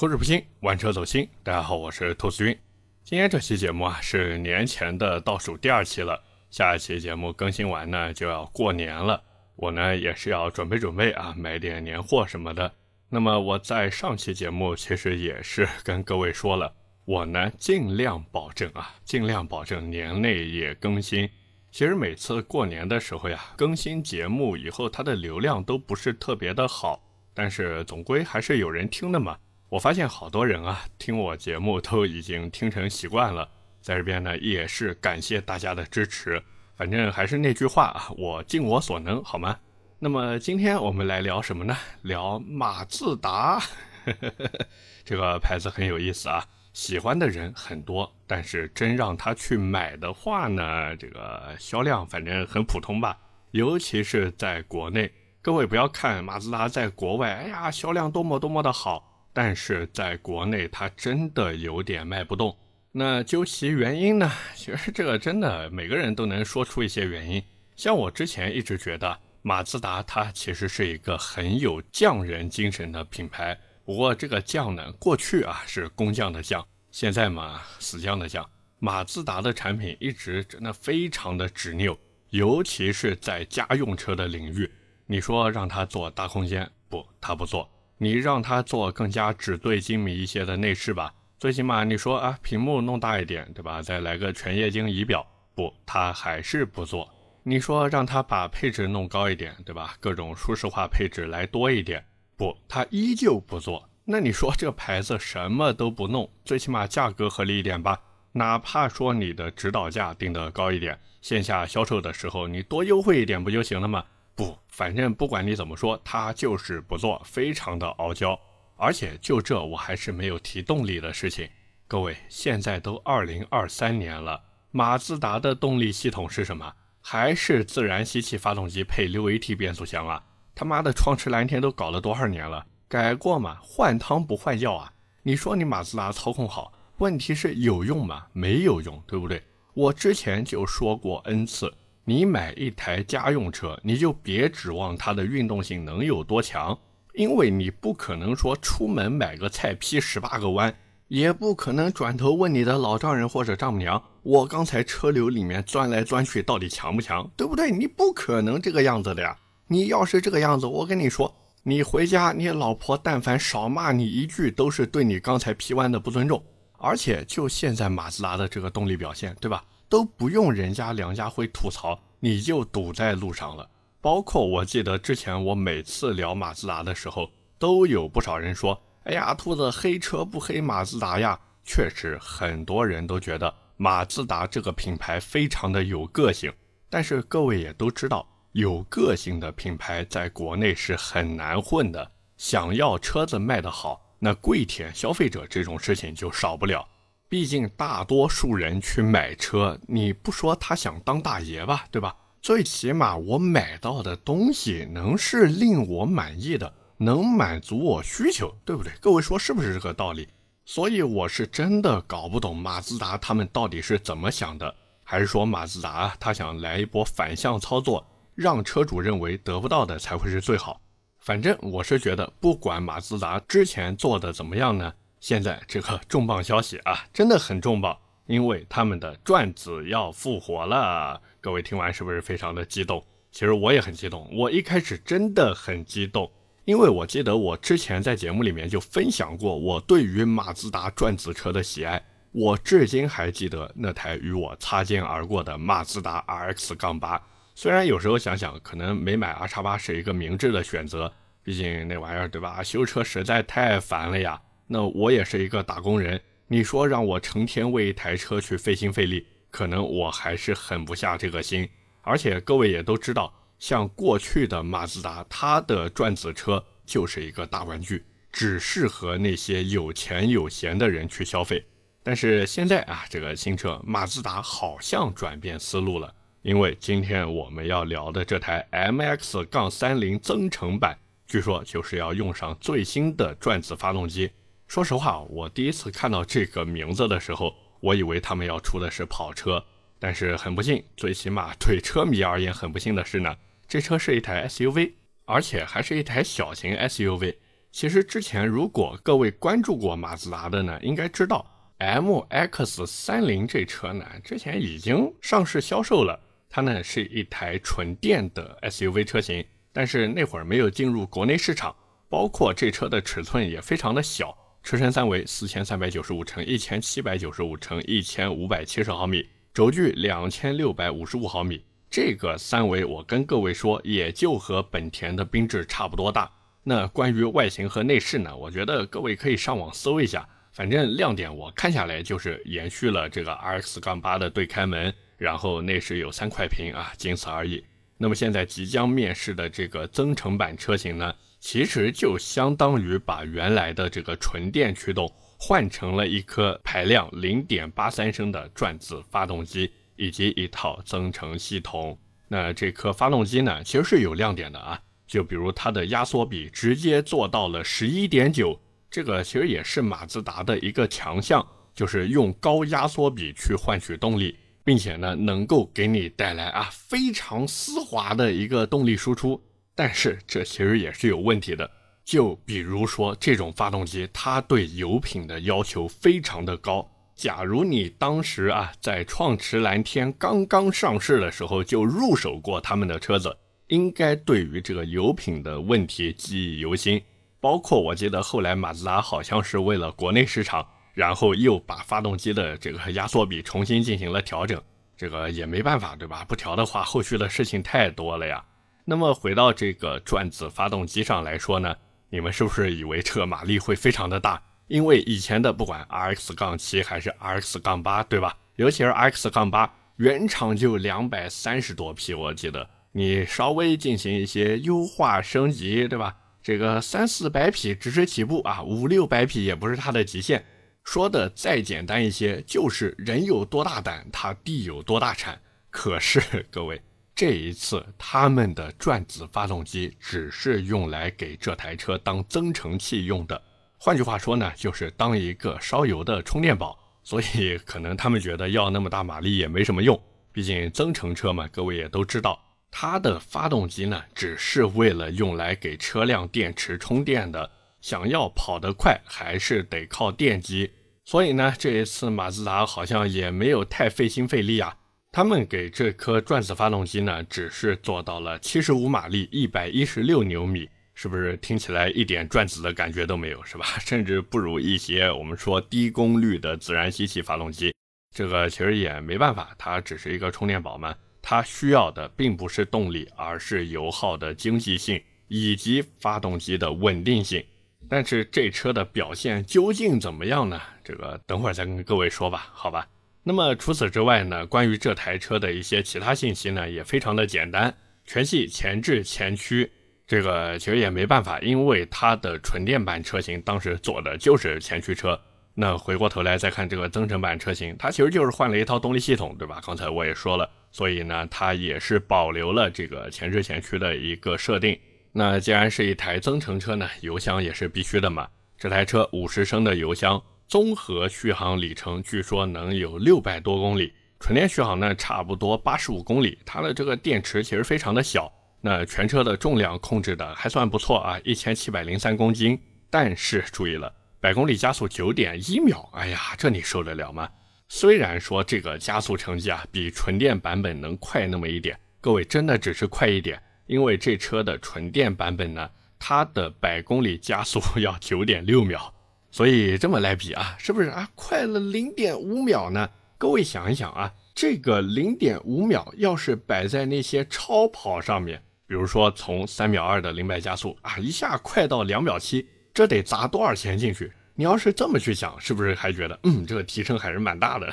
口齿不清，玩车走心。大家好，我是兔子君。今天这期节目啊，是年前的倒数第二期了。下一期节目更新完呢，就要过年了。我呢也是要准备准备啊，买点年货什么的。那么我在上期节目其实也是跟各位说了，我呢尽量保证啊，尽量保证年内也更新。其实每次过年的时候呀，更新节目以后，它的流量都不是特别的好，但是总归还是有人听的嘛。我发现好多人啊，听我节目都已经听成习惯了，在这边呢也是感谢大家的支持。反正还是那句话啊，我尽我所能，好吗？那么今天我们来聊什么呢？聊马自达，这个牌子很有意思啊，喜欢的人很多，但是真让他去买的话呢，这个销量反正很普通吧，尤其是在国内。各位不要看马自达在国外，哎呀，销量多么多么的好。但是在国内，它真的有点卖不动。那究其原因呢？其实这个真的每个人都能说出一些原因。像我之前一直觉得马自达它其实是一个很有匠人精神的品牌。不过这个匠呢，过去啊是工匠的匠，现在嘛死匠的匠。马自达的产品一直真的非常的执拗，尤其是在家用车的领域。你说让他做大空间，不，他不做。你让他做更加纸对精密一些的内饰吧，最起码你说啊，屏幕弄大一点，对吧？再来个全液晶仪表，不，他还是不做。你说让他把配置弄高一点，对吧？各种舒适化配置来多一点，不，他依旧不做。那你说这牌子什么都不弄，最起码价格合理一点吧？哪怕说你的指导价定得高一点，线下销售的时候你多优惠一点不就行了吗？不，反正不管你怎么说，他就是不做，非常的傲娇。而且就这，我还是没有提动力的事情。各位，现在都二零二三年了，马自达的动力系统是什么？还是自然吸气发动机配六 AT 变速箱啊？他妈的，创驰蓝天都搞了多少年了？改过吗？换汤不换药啊！你说你马自达操控好，问题是有用吗？没有用，对不对？我之前就说过 N 次。你买一台家用车，你就别指望它的运动性能有多强，因为你不可能说出门买个菜劈十八个弯，也不可能转头问你的老丈人或者丈母娘，我刚才车流里面钻来钻去到底强不强，对不对？你不可能这个样子的呀！你要是这个样子，我跟你说，你回家你老婆但凡少骂你一句，都是对你刚才劈弯的不尊重。而且就现在马自达的这个动力表现，对吧？都不用人家梁家辉吐槽，你就堵在路上了。包括我记得之前我每次聊马自达的时候，都有不少人说：“哎呀，兔子黑车不黑马自达呀。”确实，很多人都觉得马自达这个品牌非常的有个性。但是各位也都知道，有个性的品牌在国内是很难混的。想要车子卖得好，那跪舔消费者这种事情就少不了。毕竟大多数人去买车，你不说他想当大爷吧，对吧？最起码我买到的东西能是令我满意的，能满足我需求，对不对？各位说是不是这个道理？所以我是真的搞不懂马自达他们到底是怎么想的，还是说马自达他想来一波反向操作，让车主认为得不到的才会是最好？反正我是觉得，不管马自达之前做的怎么样呢？现在这个重磅消息啊，真的很重磅，因为他们的转子要复活了。各位听完是不是非常的激动？其实我也很激动，我一开始真的很激动，因为我记得我之前在节目里面就分享过我对于马自达转子车的喜爱，我至今还记得那台与我擦肩而过的马自达 RX 杠八。虽然有时候想想，可能没买 R 叉八是一个明智的选择，毕竟那玩意儿对吧？修车实在太烦了呀。那我也是一个打工人，你说让我成天为一台车去费心费力，可能我还是狠不下这个心。而且各位也都知道，像过去的马自达，它的转子车就是一个大玩具，只适合那些有钱有闲的人去消费。但是现在啊，这个新车马自达好像转变思路了，因为今天我们要聊的这台 MX- 杠三零增程版，据说就是要用上最新的转子发动机。说实话，我第一次看到这个名字的时候，我以为他们要出的是跑车。但是很不幸，最起码对车迷而言很不幸的是呢，这车是一台 SUV，而且还是一台小型 SUV。其实之前如果各位关注过马自达的呢，应该知道 MX 三零这车呢，之前已经上市销售了。它呢是一台纯电的 SUV 车型，但是那会儿没有进入国内市场，包括这车的尺寸也非常的小，车身三围四千三百九十五乘一千七百九十五乘一千五百七十毫米，轴距两千六百五十五毫米。这个三围我跟各位说，也就和本田的缤智差不多大。那关于外形和内饰呢，我觉得各位可以上网搜一下，反正亮点我看下来就是延续了这个 RX 杠八的对开门。然后内饰有三块屏啊，仅此而已。那么现在即将面世的这个增程版车型呢，其实就相当于把原来的这个纯电驱动换成了一颗排量零点八三升的转子发动机以及一套增程系统。那这颗发动机呢，其实是有亮点的啊，就比如它的压缩比直接做到了十一点九，这个其实也是马自达的一个强项，就是用高压缩比去换取动力。并且呢，能够给你带来啊非常丝滑的一个动力输出，但是这其实也是有问题的。就比如说这种发动机，它对油品的要求非常的高。假如你当时啊在创驰蓝天刚刚上市的时候就入手过他们的车子，应该对于这个油品的问题记忆犹新。包括我记得后来马自达好像是为了国内市场。然后又把发动机的这个压缩比重新进行了调整，这个也没办法，对吧？不调的话，后续的事情太多了呀。那么回到这个转子发动机上来说呢，你们是不是以为这个马力会非常的大？因为以前的不管 RX 杠七还是 RX 杠八，对吧？尤其是 RX 杠八，原厂就两百三十多匹，我记得你稍微进行一些优化升级，对吧？这个三四百匹只是起步啊，五六百匹也不是它的极限。说的再简单一些，就是人有多大胆，它地有多大产。可是各位，这一次他们的转子发动机只是用来给这台车当增程器用的，换句话说呢，就是当一个烧油的充电宝。所以可能他们觉得要那么大马力也没什么用，毕竟增程车嘛，各位也都知道，它的发动机呢，只是为了用来给车辆电池充电的。想要跑得快，还是得靠电机。所以呢，这一次马自达好像也没有太费心费力啊。他们给这颗转子发动机呢，只是做到了七十五马力，一百一十六牛米，是不是听起来一点转子的感觉都没有，是吧？甚至不如一些我们说低功率的自然吸气发动机。这个其实也没办法，它只是一个充电宝嘛，它需要的并不是动力，而是油耗的经济性以及发动机的稳定性。但是这车的表现究竟怎么样呢？这个等会儿再跟各位说吧，好吧。那么除此之外呢，关于这台车的一些其他信息呢，也非常的简单，全系前置前驱，这个其实也没办法，因为它的纯电版车型当时做的就是前驱车。那回过头来再看这个增程版车型，它其实就是换了一套动力系统，对吧？刚才我也说了，所以呢，它也是保留了这个前置前驱的一个设定。那既然是一台增程车呢，油箱也是必须的嘛。这台车五十升的油箱，综合续航里程据说能有六百多公里，纯电续航呢差不多八十五公里。它的这个电池其实非常的小，那全车的重量控制的还算不错啊，一千七百零三公斤。但是注意了，百公里加速九点一秒，哎呀，这你受得了吗？虽然说这个加速成绩啊比纯电版本能快那么一点，各位真的只是快一点。因为这车的纯电版本呢，它的百公里加速要九点六秒，所以这么来比啊，是不是啊？快了零点五秒呢？各位想一想啊，这个零点五秒要是摆在那些超跑上面，比如说从三秒二的零百加速啊，一下快到两秒七，这得砸多少钱进去？你要是这么去想，是不是还觉得嗯，这个提升还是蛮大的？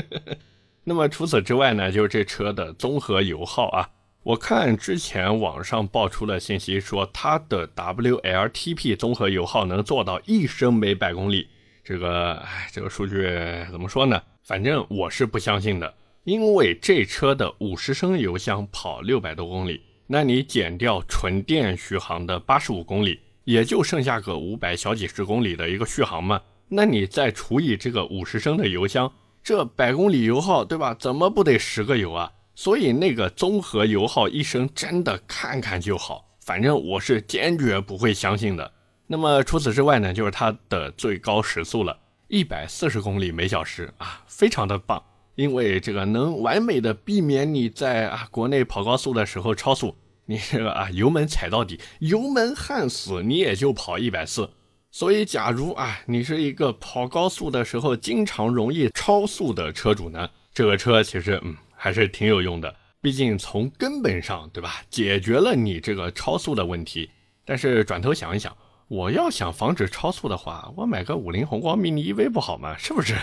那么除此之外呢，就是这车的综合油耗啊。我看之前网上爆出的信息说，它的 WLTP 综合油耗能做到一升每百公里。这个，哎，这个数据怎么说呢？反正我是不相信的，因为这车的五十升油箱跑六百多公里，那你减掉纯电续航的八十五公里，也就剩下个五百小几十公里的一个续航嘛。那你再除以这个五十升的油箱，这百公里油耗，对吧？怎么不得十个油啊？所以那个综合油耗一升真的看看就好，反正我是坚决不会相信的。那么除此之外呢，就是它的最高时速了，一百四十公里每小时啊，非常的棒，因为这个能完美的避免你在啊国内跑高速的时候超速，你这个啊油门踩到底，油门焊死，你也就跑一百四。所以，假如啊你是一个跑高速的时候经常容易超速的车主呢，这个车其实嗯还是挺有用的，毕竟从根本上对吧，解决了你这个超速的问题。但是转头想一想。我要想防止超速的话，我买个五菱宏光 mini EV 不好吗？是不是？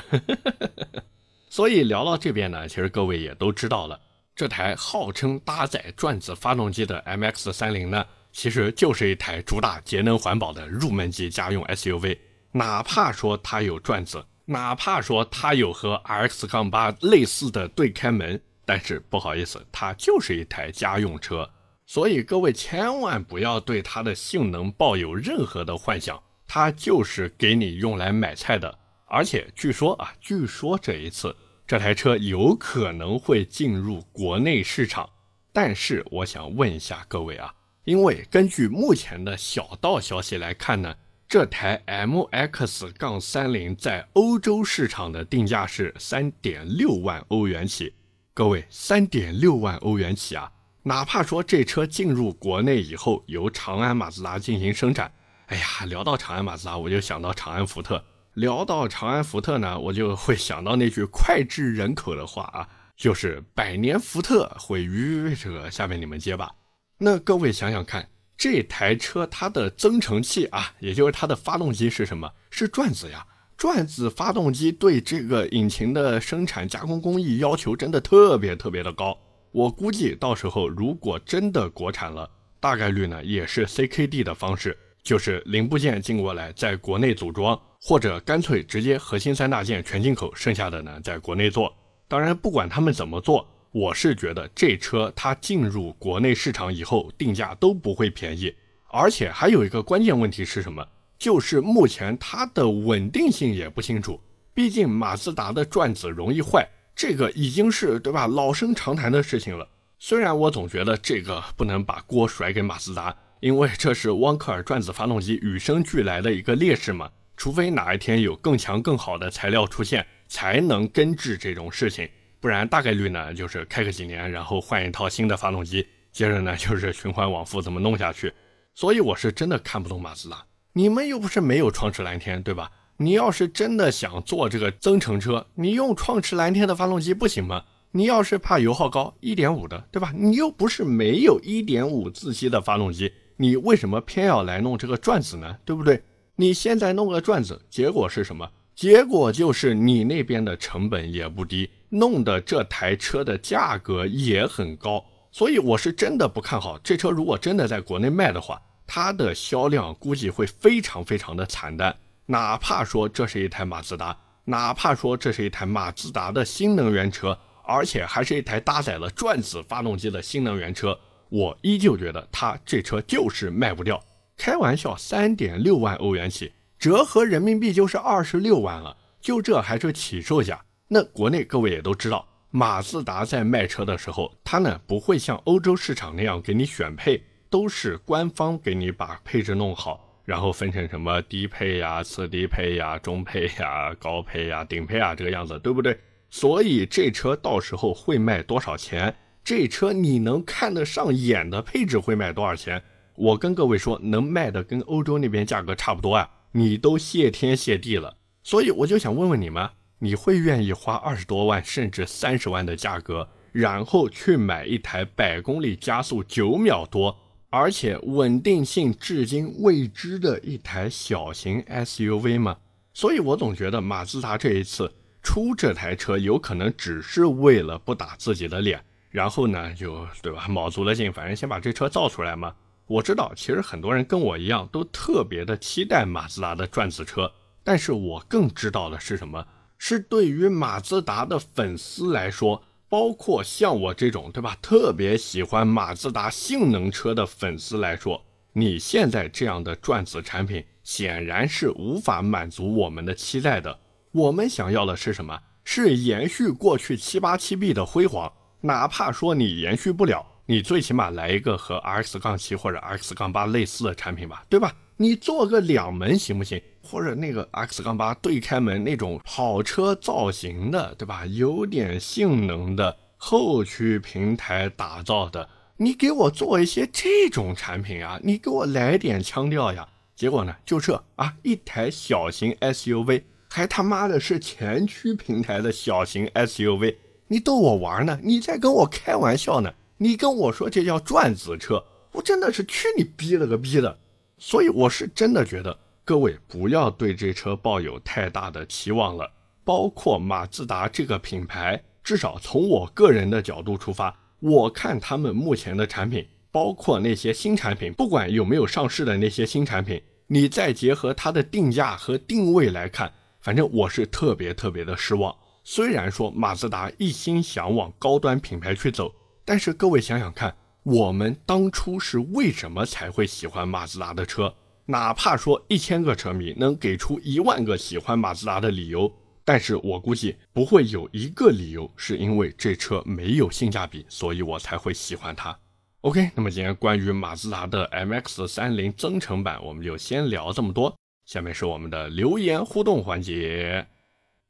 所以聊到这边呢，其实各位也都知道了，这台号称搭载转子发动机的 MX 三零呢，其实就是一台主打节能环保的入门级家用 SUV。哪怕说它有转子，哪怕说它有和 RX 杠八类似的对开门，但是不好意思，它就是一台家用车。所以各位千万不要对它的性能抱有任何的幻想，它就是给你用来买菜的。而且据说啊，据说这一次这台车有可能会进入国内市场。但是我想问一下各位啊，因为根据目前的小道消息来看呢，这台 MX 杠三零在欧洲市场的定价是三点六万欧元起。各位，三点六万欧元起啊！哪怕说这车进入国内以后由长安马自达进行生产，哎呀，聊到长安马自达，我就想到长安福特；聊到长安福特呢，我就会想到那句脍炙人口的话啊，就是“百年福特毁于这个”。下面你们接吧。那各位想想看，这台车它的增程器啊，也就是它的发动机是什么？是转子呀。转子发动机对这个引擎的生产加工工艺要求真的特别特别的高。我估计到时候如果真的国产了，大概率呢也是 CKD 的方式，就是零部件进过来，在国内组装，或者干脆直接核心三大件全进口，剩下的呢在国内做。当然，不管他们怎么做，我是觉得这车它进入国内市场以后，定价都不会便宜。而且还有一个关键问题是什么？就是目前它的稳定性也不清楚，毕竟马自达的转子容易坏。这个已经是对吧老生常谈的事情了。虽然我总觉得这个不能把锅甩给马自达，因为这是汪克尔转子发动机与生俱来的一个劣势嘛。除非哪一天有更强更好的材料出现，才能根治这种事情。不然大概率呢就是开个几年，然后换一套新的发动机，接着呢就是循环往复，怎么弄下去？所以我是真的看不懂马自达。你们又不是没有创驰蓝天，对吧？你要是真的想做这个增程车，你用创驰蓝天的发动机不行吗？你要是怕油耗高，一点五的，对吧？你又不是没有一点五自吸的发动机，你为什么偏要来弄这个转子呢？对不对？你现在弄个转子，结果是什么？结果就是你那边的成本也不低，弄的这台车的价格也很高。所以我是真的不看好这车，如果真的在国内卖的话，它的销量估计会非常非常的惨淡。哪怕说这是一台马自达，哪怕说这是一台马自达的新能源车，而且还是一台搭载了转子发动机的新能源车，我依旧觉得它这车就是卖不掉。开玩笑，三点六万欧元起，折合人民币就是二十六万了，就这还是起售价。那国内各位也都知道，马自达在卖车的时候，它呢不会像欧洲市场那样给你选配，都是官方给你把配置弄好。然后分成什么低配呀、次低配呀、中配呀、高配呀、顶配啊，这个样子，对不对？所以这车到时候会卖多少钱？这车你能看得上眼的配置会卖多少钱？我跟各位说，能卖的跟欧洲那边价格差不多啊，你都谢天谢地了。所以我就想问问你们，你会愿意花二十多万甚至三十万的价格，然后去买一台百公里加速九秒多？而且稳定性至今未知的一台小型 SUV 吗？所以我总觉得马自达这一次出这台车，有可能只是为了不打自己的脸，然后呢，就对吧，卯足了劲，反正先把这车造出来嘛。我知道，其实很多人跟我一样，都特别的期待马自达的转子车，但是我更知道的是什么？是对于马自达的粉丝来说。包括像我这种对吧，特别喜欢马自达性能车的粉丝来说，你现在这样的转子产品显然是无法满足我们的期待的。我们想要的是什么？是延续过去七八七 B 的辉煌。哪怕说你延续不了，你最起码来一个和 RX 杠七或者 RX 杠八类似的产品吧，对吧？你做个两门行不行？或者那个 X 杠八对开门那种跑车造型的，对吧？有点性能的后驱平台打造的，你给我做一些这种产品啊！你给我来点腔调呀！结果呢，就这啊，一台小型 SUV，还他妈的是前驱平台的小型 SUV，你逗我玩呢？你在跟我开玩笑呢？你跟我说这叫转子车，我真的是去你逼了个逼的！所以我是真的觉得。各位不要对这车抱有太大的期望了，包括马自达这个品牌，至少从我个人的角度出发，我看他们目前的产品，包括那些新产品，不管有没有上市的那些新产品，你再结合它的定价和定位来看，反正我是特别特别的失望。虽然说马自达一心想往高端品牌去走，但是各位想想看，我们当初是为什么才会喜欢马自达的车？哪怕说一千个车迷能给出一万个喜欢马自达的理由，但是我估计不会有一个理由是因为这车没有性价比，所以我才会喜欢它。OK，那么今天关于马自达的 MX 三零增程版，我们就先聊这么多。下面是我们的留言互动环节。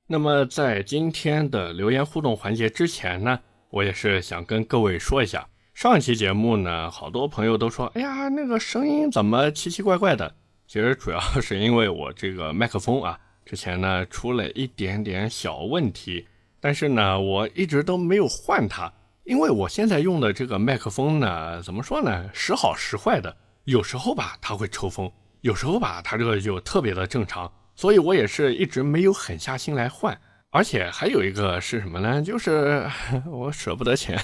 那么在今天的留言互动环节之前呢，我也是想跟各位说一下。上一期节目呢，好多朋友都说：“哎呀，那个声音怎么奇奇怪怪的？”其实主要是因为我这个麦克风啊，之前呢出了一点点小问题，但是呢，我一直都没有换它，因为我现在用的这个麦克风呢，怎么说呢，时好时坏的，有时候吧它会抽风，有时候吧它这个就特别的正常，所以我也是一直没有狠下心来换。而且还有一个是什么呢？就是 我舍不得钱。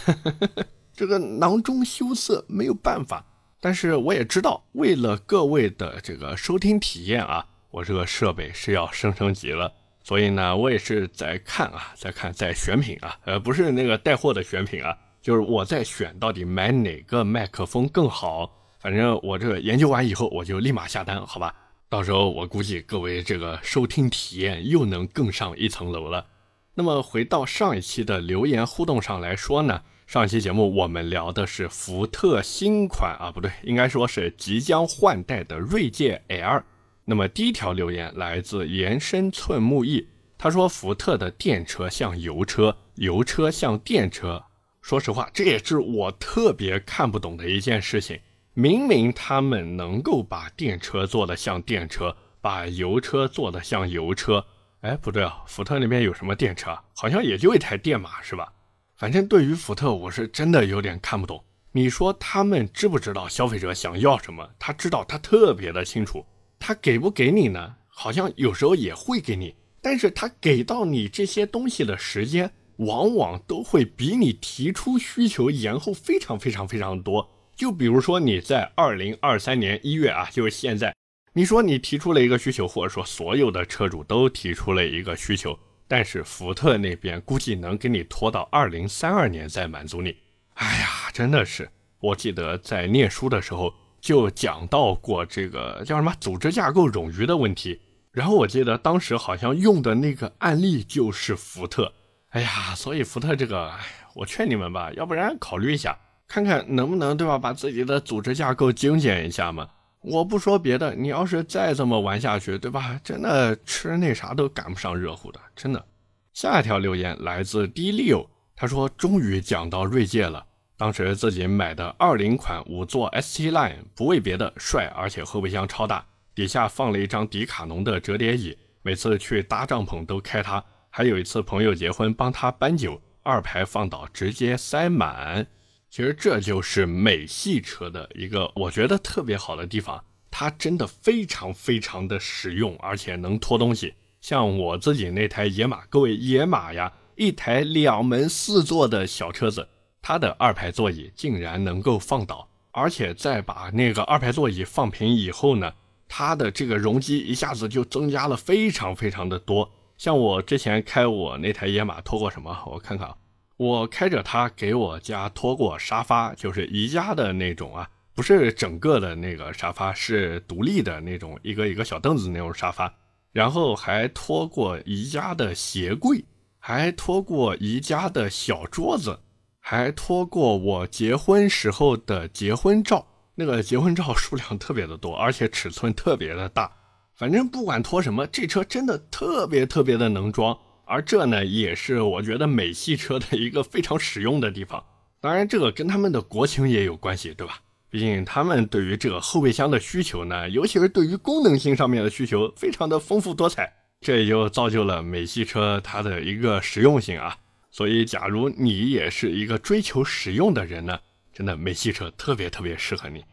这个囊中羞涩没有办法，但是我也知道，为了各位的这个收听体验啊，我这个设备是要升升级了。所以呢，我也是在看啊，在看，在选品啊，呃，不是那个带货的选品啊，就是我在选到底买哪个麦克风更好。反正我这个研究完以后，我就立马下单，好吧？到时候我估计各位这个收听体验又能更上一层楼了。那么回到上一期的留言互动上来说呢？上期节目我们聊的是福特新款啊，不对，应该说是即将换代的锐界 L。那么第一条留言来自延伸寸木易，他说福特的电车像油车，油车像电车。说实话，这也是我特别看不懂的一件事情。明明他们能够把电车做得像电车，把油车做得像油车，哎，不对啊，福特那边有什么电车？好像也就一台电马是吧？反正对于福特，我是真的有点看不懂。你说他们知不知道消费者想要什么？他知道，他特别的清楚。他给不给你呢？好像有时候也会给你，但是他给到你这些东西的时间，往往都会比你提出需求延后非常非常非常多。就比如说你在二零二三年一月啊，就是现在，你说你提出了一个需求，或者说所有的车主都提出了一个需求。但是福特那边估计能给你拖到二零三二年再满足你。哎呀，真的是，我记得在念书的时候就讲到过这个叫什么组织架构冗余的问题。然后我记得当时好像用的那个案例就是福特。哎呀，所以福特这个，我劝你们吧，要不然考虑一下，看看能不能对吧，把自己的组织架构精简一下嘛。我不说别的，你要是再这么玩下去，对吧？真的吃那啥都赶不上热乎的，真的。下一条留言来自 D 六他说：“终于讲到锐界了。当时自己买的二零款五座 ST Line，不为别的，帅，而且后备箱超大，底下放了一张迪卡侬的折叠椅，每次去搭帐篷都开它。还有一次朋友结婚，帮他搬酒，二排放倒直接塞满。”其实这就是美系车的一个我觉得特别好的地方，它真的非常非常的实用，而且能拖东西。像我自己那台野马，各位野马呀，一台两门四座的小车子，它的二排座椅竟然能够放倒，而且再把那个二排座椅放平以后呢，它的这个容积一下子就增加了非常非常的多。像我之前开我那台野马拖过什么？我看看啊。我开着它给我家拖过沙发，就是宜家的那种啊，不是整个的那个沙发，是独立的那种一个一个小凳子那种沙发。然后还拖过宜家的鞋柜，还拖过宜家的小桌子，还拖过我结婚时候的结婚照。那个结婚照数量特别的多，而且尺寸特别的大。反正不管拖什么，这车真的特别特别的能装。而这呢，也是我觉得美系车的一个非常实用的地方。当然，这个跟他们的国情也有关系，对吧？毕竟他们对于这个后备箱的需求呢，尤其是对于功能性上面的需求，非常的丰富多彩。这也就造就了美系车它的一个实用性啊。所以，假如你也是一个追求实用的人呢，真的美系车特别特别适合你。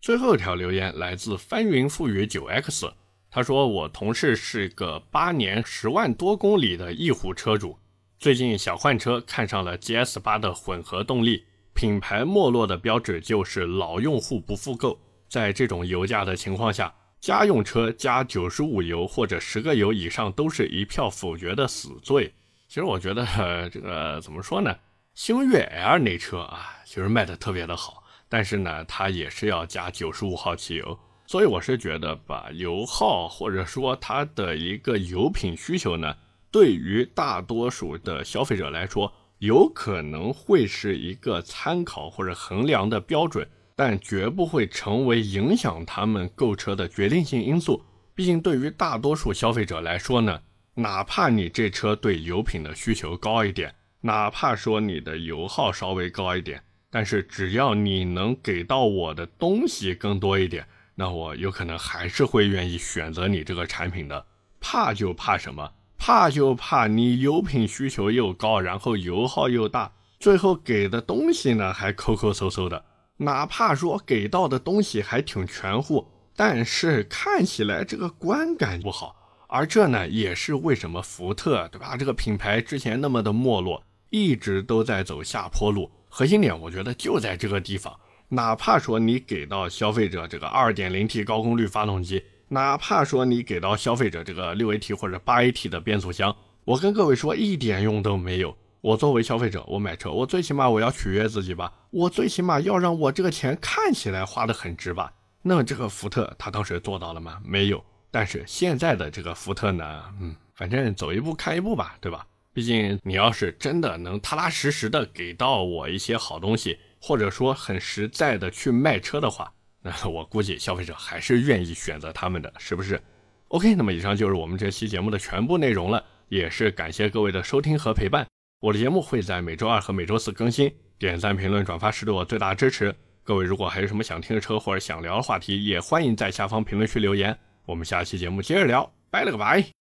最后一条留言来自翻云覆雨九 X，他说：“我同事是个八年十万多公里的翼虎车主，最近想换车，看上了 GS 八的混合动力。品牌没落的标志就是老用户不复购。在这种油价的情况下，家用车加九十五油或者十个油以上都是一票否决的死罪。”其实我觉得这个怎么说呢？星越 L 那车啊，其实卖的特别的好，但是呢，它也是要加九十五号汽油，所以我是觉得把油耗或者说它的一个油品需求呢，对于大多数的消费者来说，有可能会是一个参考或者衡量的标准，但绝不会成为影响他们购车的决定性因素。毕竟对于大多数消费者来说呢。哪怕你这车对油品的需求高一点，哪怕说你的油耗稍微高一点，但是只要你能给到我的东西更多一点，那我有可能还是会愿意选择你这个产品的。怕就怕什么？怕就怕你油品需求又高，然后油耗又大，最后给的东西呢还抠抠搜搜的。哪怕说给到的东西还挺全乎，但是看起来这个观感不好。而这呢，也是为什么福特，对吧？这个品牌之前那么的没落，一直都在走下坡路。核心点，我觉得就在这个地方。哪怕说你给到消费者这个 2.0T 高功率发动机，哪怕说你给到消费者这个 6AT 或者 8AT 的变速箱，我跟各位说，一点用都没有。我作为消费者，我买车，我最起码我要取悦自己吧，我最起码要让我这个钱看起来花的很值吧。那这个福特，他当时做到了吗？没有。但是现在的这个福特呢，嗯，反正走一步看一步吧，对吧？毕竟你要是真的能踏踏实实的给到我一些好东西，或者说很实在的去卖车的话，那我估计消费者还是愿意选择他们的，是不是？OK，那么以上就是我们这期节目的全部内容了，也是感谢各位的收听和陪伴。我的节目会在每周二和每周四更新，点赞、评论、转发是对我最大的支持。各位如果还有什么想听的车或者想聊的话题，也欢迎在下方评论区留言。我们下期节目接着聊，拜了个拜。